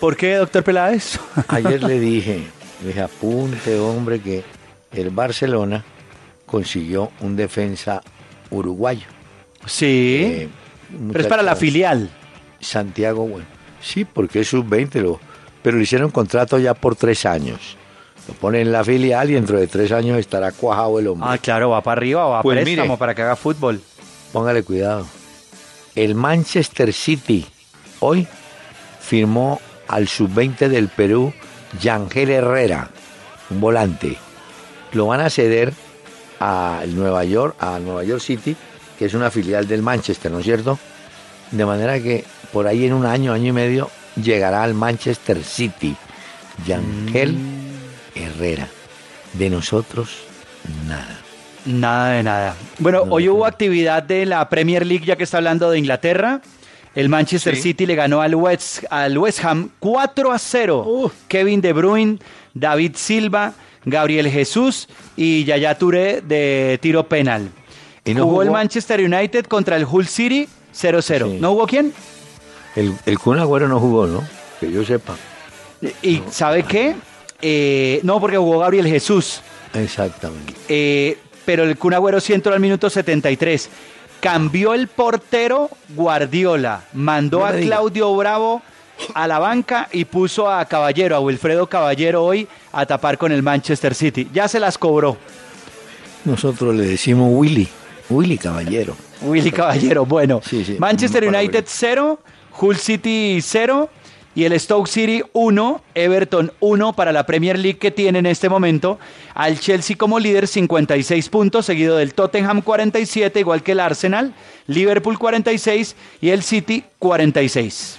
¿Por qué, doctor Peláez? Ayer le dije, le dije, apunte, hombre, que el Barcelona consiguió un defensa uruguayo. Sí, Eh, pero es para la filial. Santiago, bueno, sí, porque es sub-20, lo, pero le hicieron contrato ya por tres años. Lo ponen en la filial y dentro de tres años estará cuajado el hombre. Ah, claro, va para arriba, va a Pues préstamo mire. para que haga fútbol. Póngale cuidado. El Manchester City hoy firmó al sub-20 del Perú, Yangel Herrera, un volante. Lo van a ceder al Nueva York, a Nueva York City, que es una filial del Manchester, ¿no es cierto? De manera que por ahí en un año, año y medio, llegará al Manchester City. Yangel Herrera. De nosotros, nada. Nada de nada. Bueno, No, hoy no. hubo actividad de la Premier League, ya que está hablando de Inglaterra. El Manchester Sí. City le ganó al West, al West Ham 4 a 0. Uf. Kevin De Bruyne, David Silva, Gabriel Jesús y Yaya Touré de tiro penal. ¿Y no jugó, el? Manchester United contra el Hull City 0-0. Sí. ¿No hubo quién? El, el Kun Agüero no jugó, ¿no? Que yo sepa. Y ¿sabe qué? Eh, no, porque jugó Gabriel Jesús. Exactamente. Eh, pero el Kun Agüero sí entró al minuto 73. Cambió el portero Guardiola, mandó No a diga. Claudio Bravo a la banca y puso a Caballero, a Wilfredo Caballero hoy a tapar con el Manchester City. Ya se las cobró. Nosotros le decimos Willy, Willy Caballero. Willy Caballero, bueno. Sí, sí, Manchester United Willy. 0, Hull City 0 y el Stoke City 1, Everton 1 para la Premier League que tiene en este momento. Al Chelsea como líder 56 puntos, seguido del Tottenham 47, igual que el Arsenal, Liverpool 46 y el City 46.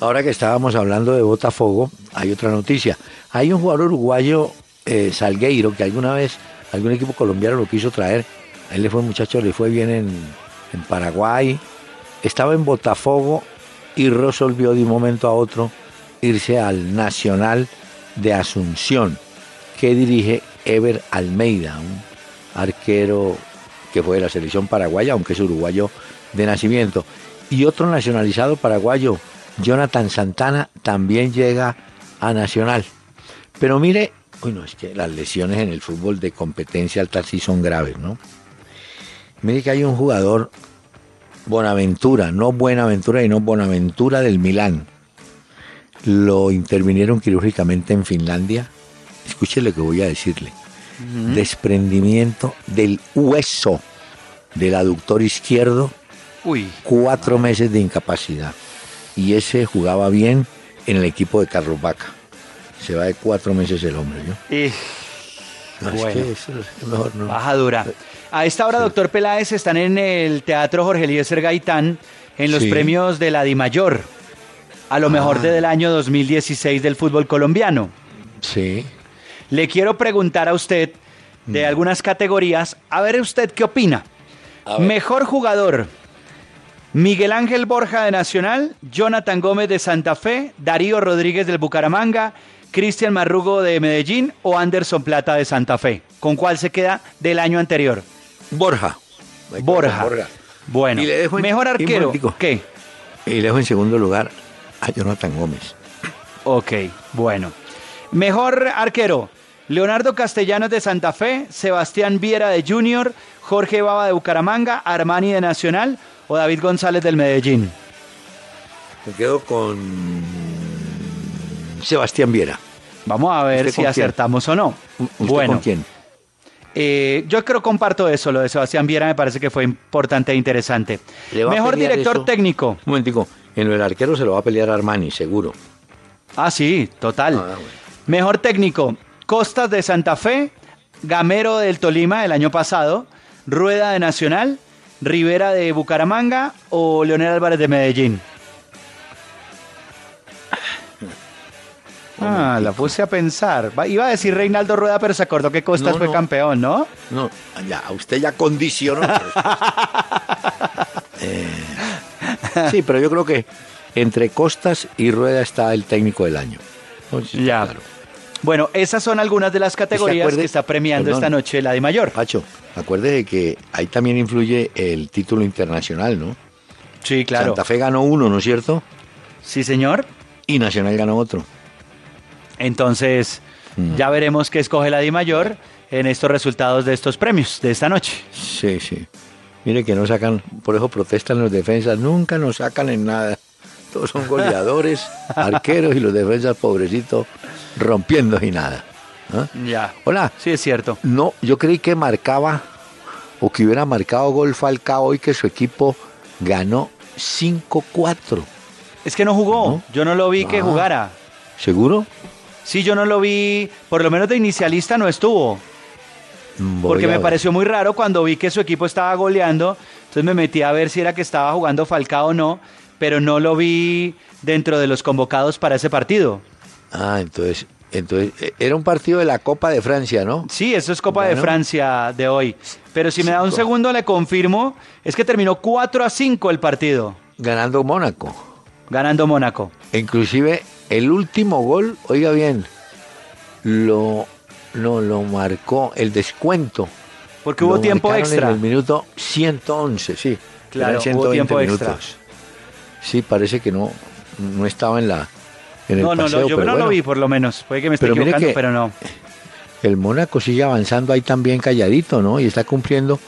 Ahora que estábamos hablando de Botafogo, hay otra noticia. Hay un jugador uruguayo, eh, Salgueiro, que alguna vez algún equipo colombiano lo quiso traer. Él le fue, muchacho, le fue bien en, en Paraguay, estaba en Botafogo y resolvió de un momento a otro irse al Nacional de Asunción, que dirige Ever Almeida, un arquero que fue de la selección paraguaya, aunque es uruguayo de nacimiento. Y otro nacionalizado paraguayo, Jonathan Santana, también llega a Nacional. Pero mire, bueno, es que las lesiones en el fútbol de competencia alta sí son graves, ¿no? Mire que hay un jugador, Bonaventura, no Buenaventura, sino Bonaventura del Milán. Lo intervinieron quirúrgicamente en Finlandia. Escuche lo que voy a decirle. Desprendimiento del hueso del aductor izquierdo. Uy. Cuatro meses de incapacidad. Y ese jugaba bien en el equipo de Carlos Vaca. Se va de cuatro meses el hombre, ¿no? Y No, es Bueno. que eso es mejor no. baja dura. A esta hora, doctor Peláez, están en el Teatro Jorge Eliezer Gaitán en los Sí. premios de la Dimayor. A lo mejor Ah. del año 2016 del fútbol colombiano. Sí. Le quiero preguntar a usted de algunas categorías, a ver usted qué opina. Mejor jugador, Miguel Ángel Borja de Nacional, Jonathan Gómez de Santa Fe, Darío Rodríguez del Bucaramanga, Cristian Marrugo de Medellín o Anderson Plata de Santa Fe. ¿Con cuál se queda del año anterior? Borja. Borja. con Bueno, Y le dejo en- mejor arquero. ¿Qué? Y dejo en segundo lugar a Jonathan Gómez. Ok, bueno. Mejor arquero. Leonardo Castellanos de Santa Fe, Sebastián Viera de Junior, Jorge Baba de Bucaramanga, Armani de Nacional o David González del Medellín. Me quedo con Sebastián Viera. Vamos a ver ¿Usted si quién? acertamos o no. ¿Usted Bueno, con quién? Eh, yo creo comparto eso, lo de Sebastián Viera me parece que fue importante e interesante. ¿Le va a Mejor director eso? técnico. Un momentico. En del arquero se lo va a pelear Armani, seguro. Ah, sí, total. Ah, bueno. Mejor técnico, Costas de Santa Fe, Gamero del Tolima del año pasado, Rueda de Nacional, Rivera de Bucaramanga o Leonel Álvarez de Medellín. Ah, la puse a pensar. Iba a decir Reinaldo Rueda, pero se acordó que Costas No, fue no. campeón, ¿no? No, ya, usted ya condicionó. Eh, sí, pero yo creo que entre Costas y Rueda está el técnico del año. Sí, Ya. claro. Bueno, esas son algunas de las categorías acuerde- que está premiando Perdón. esta noche la de Mayor. Pacho, acuérdese que ahí también influye el título internacional, ¿no? Sí, claro. Santa Fe ganó uno, ¿no es cierto? Sí, señor. Y Nacional ganó otro. Entonces, Mm. ya veremos qué escoge la Di Mayor en estos resultados de estos premios de esta noche. Sí, sí. Mire que no sacan, por eso protestan los defensas, nunca nos sacan en nada. Todos son goleadores, arqueros y los defensas pobrecitos rompiendo y nada. ¿Ah? Ya. Hola, Sí, es cierto. no, yo creí que marcaba o que hubiera marcado gol Falcao y que su equipo ganó 5-4. Es que no jugó. ¿No? Yo no lo vi que Ah. jugara. ¿Seguro? Sí, yo no lo vi, por lo menos de inicialista no estuvo. Voy Porque me pareció muy raro cuando vi que su equipo estaba goleando. Entonces me metí a ver si era que estaba jugando Falcao o no. Pero no lo vi dentro de los convocados para ese partido. Ah, entonces, entonces eh, era un partido de la Copa de Francia, ¿no? Sí, eso es Copa de. Francia de hoy. Pero si me da un segundo le confirmo, es que terminó 4 a 5 el partido, Ganando Mónaco. ganando Mónaco. Inclusive el último gol, oiga bien, lo, lo, lo marcó el descuento. Porque hubo Lo tiempo extra. En el minuto 111, sí. Claro, Eran hubo tiempo extra. Sí, parece que no, no estaba en la en el No, no, paseo, no, yo pero no lo bueno, vi por lo menos. Puede que me esté Pero mire equivocando, que- pero no. El Mónaco sigue avanzando ahí también calladito, ¿no? Y está cumpliendo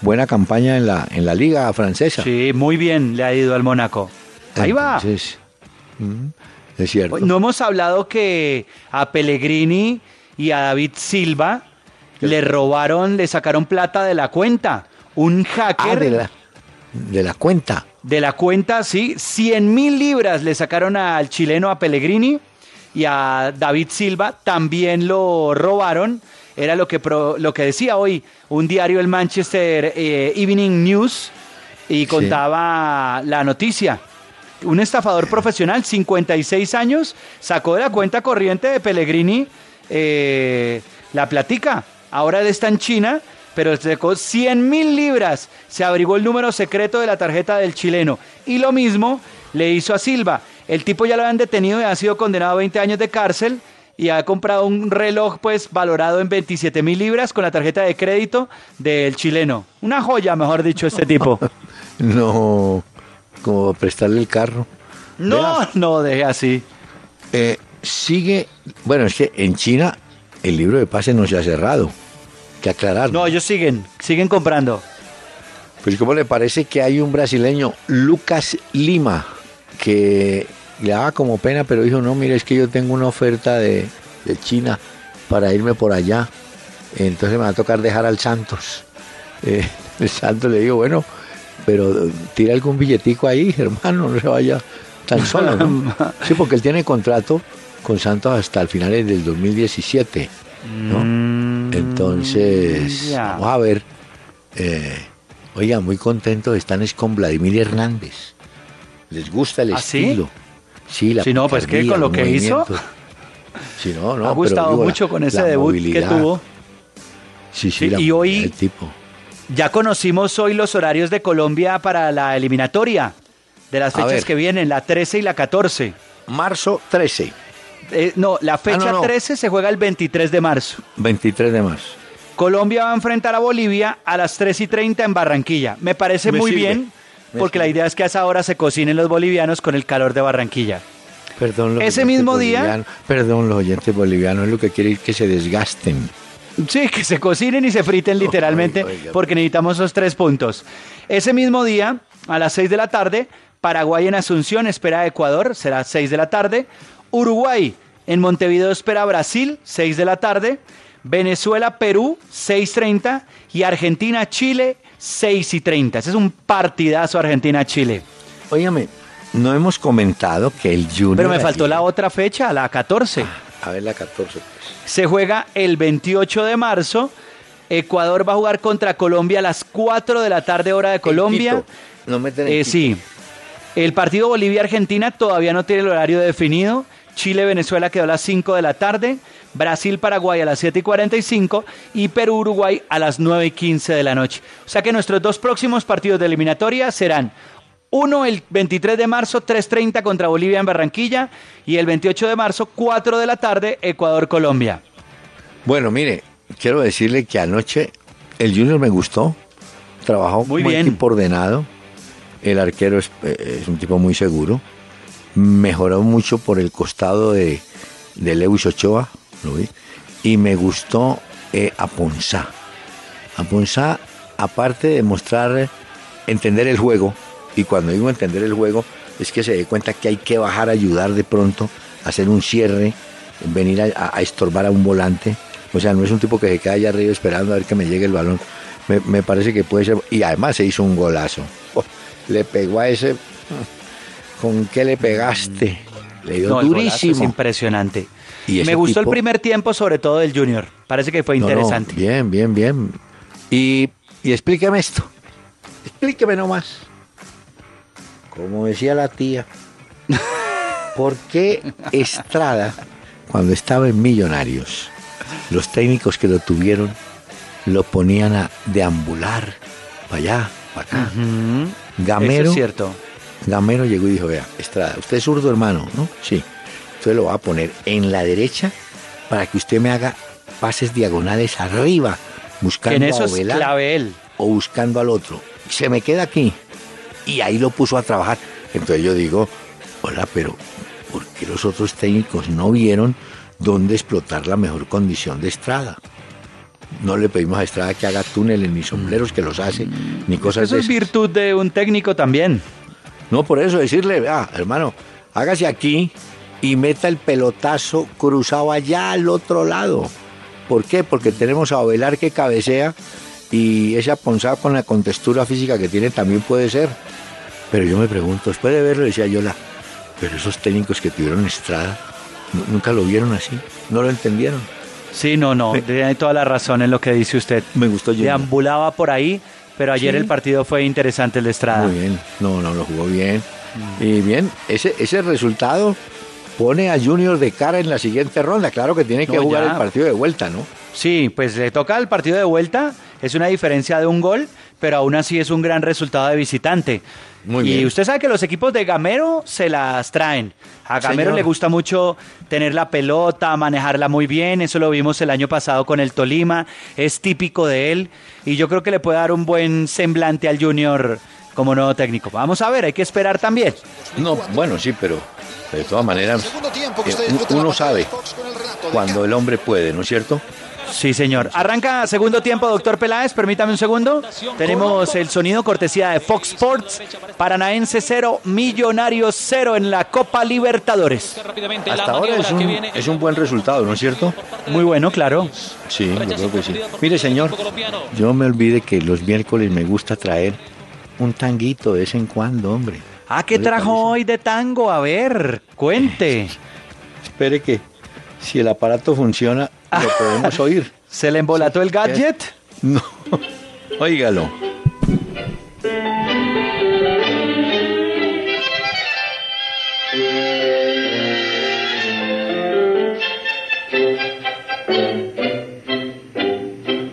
buena campaña en la en la liga francesa. Sí, muy bien le ha ido al Mónaco. Ahí va. Entonces, mm, es cierto. No hemos hablado que a Pellegrini y a David Silva le robaron, le sacaron plata de la cuenta. Un Ah, hacker de la, de la cuenta. de la cuenta, sí, 100 mil libras le sacaron al chileno, a Pellegrini y a David Silva, también lo robaron. Era lo que, pro- lo que decía hoy un diario, el Manchester eh, Evening News, y contaba la noticia. Un estafador profesional, 56 años, sacó de la cuenta corriente de Pellegrini eh, la platica. Ahora él está en China, pero sacó 100 mil libras. Se abrigó el número secreto de la tarjeta del chileno. Y lo mismo le hizo a Silva. El tipo ya lo habían detenido y ha sido condenado a 20 años de cárcel y ha comprado un reloj pues valorado en 27 mil libras con la tarjeta de crédito del chileno. Una joya, mejor dicho, este tipo. No, como prestarle el carro. No, no, deje así. Eh, sigue, bueno, es que en China el libro de pase no se ha cerrado. Que aclarar. No, ellos siguen, siguen comprando. Pues ¿cómo le parece que hay un brasileño, Lucas Lima, que le daba como pena, pero dijo, no, mire, es que yo tengo una oferta de, de China para irme por allá. Entonces me va a tocar dejar al Santos. Eh, el Santos le digo, bueno, pero tira algún billetico ahí, hermano, no se vaya tan solo. ¿no? Sí, porque él tiene contrato con Santos hasta el final del 2017. ¿no? Mm, Entonces, vamos a ver. Eh, oiga, muy contentos están es con Vladimir Hernández. Les gusta el ¿Ah, sí? estilo. Sí, la Sí, no, pues, picardía, con lo el que hizo. Sí, no, no, ha pero gustado la- mucho con ese debut que tuvo. Sí, sí, Sí, la y hoy- del tipo. Ya conocimos hoy los horarios de Colombia para la eliminatoria de las fechas que vienen, la 13 y la 14. Marzo 13, Eh, no, la fecha Ah, no, no. 13 se juega el 23 de marzo. 23 de marzo. Colombia va a enfrentar a Bolivia a las 3 y 30 en Barranquilla. Me parece Me muy sirve, bien, me porque la sirve. idea es que a esa hora se cocinen los bolivianos con el calor de Barranquilla. Perdón, los Ese mismo día- Perdón, los oyentes bolivianos es lo que quiere es que se desgasten. Sí, que se cocinen y se friten literalmente, oiga, porque necesitamos esos tres puntos. Ese mismo día, a las 6 de la tarde, Paraguay en Asunción espera a Ecuador, será 6 de la tarde. Uruguay en Montevideo espera a Brasil, 6 de la tarde. Venezuela, Perú, 6.30. Y Argentina, Chile, 6 y 30. Ese es un partidazo Argentina-Chile. Óigame, no hemos comentado que el Junior... Pero me faltó la otra fecha, la 14. A ver, la 14. pues. Se juega el 28 de marzo. Ecuador va a jugar contra Colombia a las 4 de la tarde hora de Colombia. No meten en Eh, sí. El partido Bolivia-Argentina todavía no tiene el horario definido. Chile-Venezuela quedó a las 5 de la tarde. Brasil-Paraguay a las 7 y 45. Y Perú-Uruguay a las 9 y 15 de la noche. O sea que nuestros dos próximos partidos de eliminatoria serán uno el 23 de marzo, 3.30 contra Bolivia en Barranquilla. Y el 28 de marzo, 4 de la tarde, Ecuador-Colombia. Bueno, mire, quiero decirle que anoche el Junior me gustó. Trabajó Muy bien. equipo ordenado. El arquero es, es un tipo muy seguro. Mejoró mucho por el costado de, de Lewis Ochoa, lo vi. Y me gustó eh, a Ponzá. A Ponzá, aparte de mostrar entender el juego, y cuando digo entender el juego, es que se dé cuenta que hay que bajar a ayudar de pronto, hacer un cierre, venir a, estorbar a un volante. O sea, no es un tipo que se queda allá arriba esperando a ver que me llegue el balón. Me, me parece que puede ser. Y además se hizo un golazo. Oh, le pegó a ese. ¿Con qué le pegaste? Le dio No, golazo es durísimo. impresionante. Y Me gustó tipo- el primer tiempo, sobre todo del Junior. Parece que fue No, no, interesante. bien, bien, bien. Y, y explíqueme esto. Explíqueme nomás. Como decía la tía, ¿por qué Estrada, cuando estaba en Millonarios, los técnicos que lo tuvieron lo ponían a deambular para allá, para acá? Gamero, Eso es cierto. Gamero llegó y dijo, vea, Estrada, usted es zurdo hermano, ¿no? Sí. Entonces lo va a poner en la derecha para que usted me haga pases diagonales arriba, buscando en eso a es Ovelar clave él. o buscando al otro. Se me queda aquí. Y ahí lo puso a trabajar. Entonces yo digo, hola, pero ¿por qué los otros técnicos no vieron dónde explotar la mejor condición de Estrada? No le pedimos a Estrada que haga túneles ni sombreros que los hace, ni cosas Eso es esas. virtud de un técnico también. No, por eso decirle, ah, hermano, hágase aquí y meta el pelotazo cruzado allá al otro lado. ¿Por qué? Porque tenemos a Ovelar que cabecea y ese aponzado con la contextura física que tiene también puede ser. Pero yo me pregunto, después de verlo decía Yola, pero esos técnicos que tuvieron Estrada, nu- nunca lo vieron así, no lo entendieron. Sí, no, no. Tiene toda la razón en lo que dice usted. Me gustó Junior. Deambulaba por ahí, pero ayer Sí. el partido fue interesante el de Estrada. Muy bien, no, no, lo jugó bien. Y bien, ese, ese resultado pone a Junior de cara en la siguiente ronda. Claro que tiene que No, jugar ya. el partido de vuelta, ¿no? Sí, pues le toca el partido de vuelta Es una diferencia de un gol, pero aún así es un gran resultado de visitante. Muy y bien. usted sabe que los equipos de Gamero se las traen. A Gamero Señor. le gusta mucho tener la pelota, manejarla muy bien. Eso lo vimos el año pasado con el Tolima. Es típico de él. Y yo creo que le puede dar un buen semblante al Junior como nuevo técnico. Vamos a ver, hay que esperar también. No, bueno, sí, pero de todas maneras, eh, uno sabe cuando el hombre puede, ¿no es cierto? Sí, señor. Arranca segundo tiempo, doctor Peláez. Permítame un segundo. Tenemos el sonido cortesía de Fox Sports. Paranaense 0, Millonarios 0 en la Copa Libertadores. Hasta ahora es un, es un buen resultado, ¿no es cierto? Muy bueno, claro. Sí, yo creo que sí. Mire, señor, yo me olvide que los miércoles me gusta traer un tanguito de vez en cuando, hombre. Ah, ¿qué ¿No le trajo hoy de tango? A ver, cuente. Espere que si el aparato funciona, lo podemos oír. ¿Se le embolató el gadget? No, óigalo.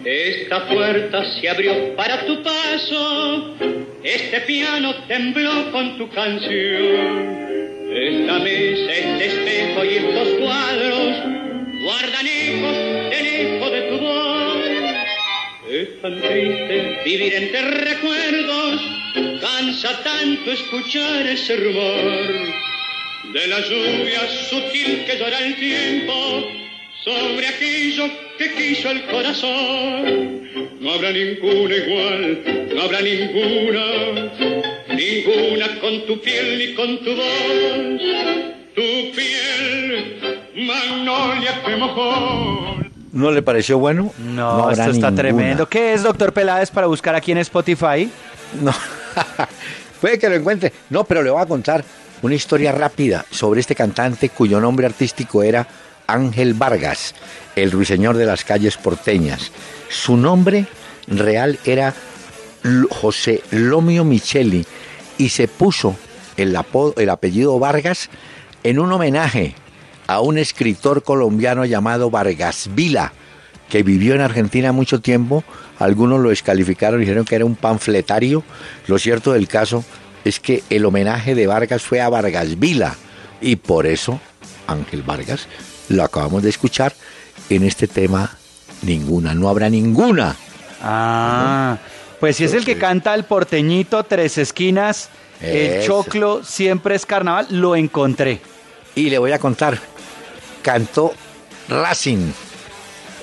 Esta puerta se abrió para tu paso, este piano tembló con tu canción. Esta mesa, este espejo y estos cuadros guardan ecos del eco de tu voz. Es tan triste vivir entre recuerdos, cansa tanto escuchar ese rumor de la lluvia sutil que llora el tiempo sobre aquello que quiso el corazón. No habrá ninguna igual, no habrá ninguna, ninguna con tu piel ni con tu voz. Tu piel, magnolia que mojó. ¿No le pareció bueno? No, esto está ninguna. tremendo. ¿Qué es, doctor Peláez, para buscar aquí en Spotify? No, puede que lo encuentre. No, pero le voy a contar una historia rápida sobre este cantante cuyo nombre artístico era Ángel Vargas, el ruiseñor de las calles porteñas. Su nombre real era José Lomio Micheli y se puso el, apodo- el apellido Vargas en un homenaje a un escritor colombiano llamado Vargas Vila, que vivió en Argentina mucho tiempo. Algunos lo descalificaron dijeron que era un panfletario. Lo cierto del caso es que el homenaje de Vargas fue a Vargas Vila y por eso Ángel Vargas lo acabamos de escuchar en este tema ninguna, no habrá ninguna. Ah, pues si es el que canta el porteñito, tres esquinas, el Eso. choclo, siempre es carnaval, lo encontré. Y le voy a contar, cantó Racing.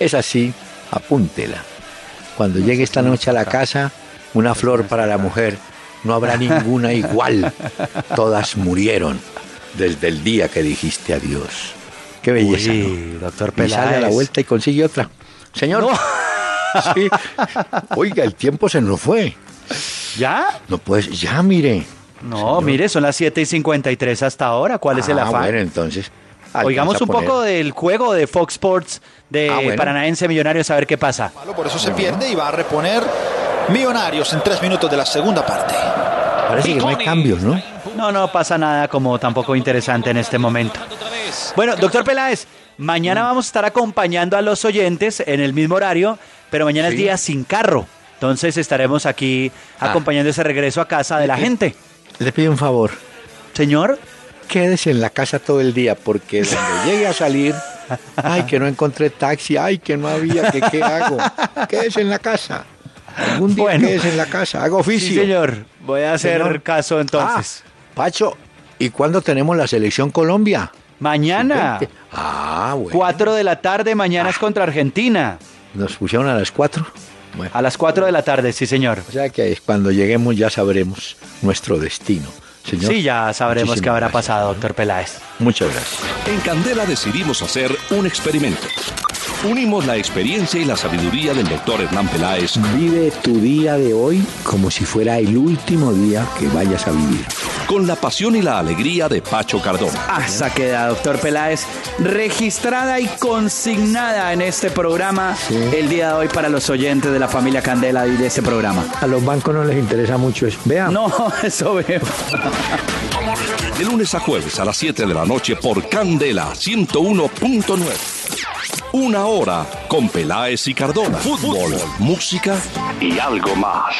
Es así, apúntela. Cuando llegue esta noche a la casa, una flor para la mujer, no habrá ninguna igual. Todas murieron desde el día que dijiste adiós. Qué belleza. Uy, ¿no? doctor Y sale a la Peláez. vuelta y consigue otra. Señor. Sí. Oiga, el tiempo se nos fue. ¿Ya? No puedes, ya mire. No, mire, son las 7 y 53 hasta ahora. ¿Cuál es el Ah, afán? Bueno, entonces. Oigamos un poco del juego de Fox Sports de Ah, bueno. Paranaense Millonarios a ver qué pasa. Por eso se pierde y va a reponer Millonarios en tres minutos de la segunda parte. Parece que no hay cambios, ¿no? No, no pasa nada como tampoco interesante en este momento. Bueno, doctor Peláez, mañana Mm. vamos a estar acompañando a los oyentes en el mismo horario, pero mañana es día sin carro. Entonces estaremos aquí Ah. acompañando ese regreso a casa de la gente. Le pido un favor. Señor, Quédese en la casa todo el día porque cuando llegue a salir, ay, que no encontré taxi, ay, que no había, que qué hago. Quédese en la casa. Algún día Bueno. quédese en la casa, hago oficio. sí, señor, voy a hacer Señor. caso entonces. Ah, Pacho, ¿y cuándo tenemos la selección Colombia? mañana, Veinte. Ah, bueno. 4 de la tarde, mañana Ah. es contra Argentina. Nos pusieron a las 4. Bueno, A las 4 de la tarde, sí, señor. o sea que cuando lleguemos ya sabremos nuestro destino. Señor, Sí, ya sabremos qué habrá gracias. pasado, doctor Peláez. Muchas gracias. En Candela decidimos hacer un experimento. Unimos la experiencia y la sabiduría del doctor Hernán Peláez Vive tu día de hoy como si fuera el último día que vayas a vivir. con la pasión y la alegría de Pacho Cardona. Hasta queda, doctor Peláez, registrada y consignada en este programa Sí. el día de hoy para los oyentes de la familia Candela y de este programa. A los bancos no les interesa mucho eso. Vean. No, eso veo. De lunes a jueves a las 7 de la noche por Candela 101.9. Una hora con Peláez y Cardona. Fútbol, música y algo más.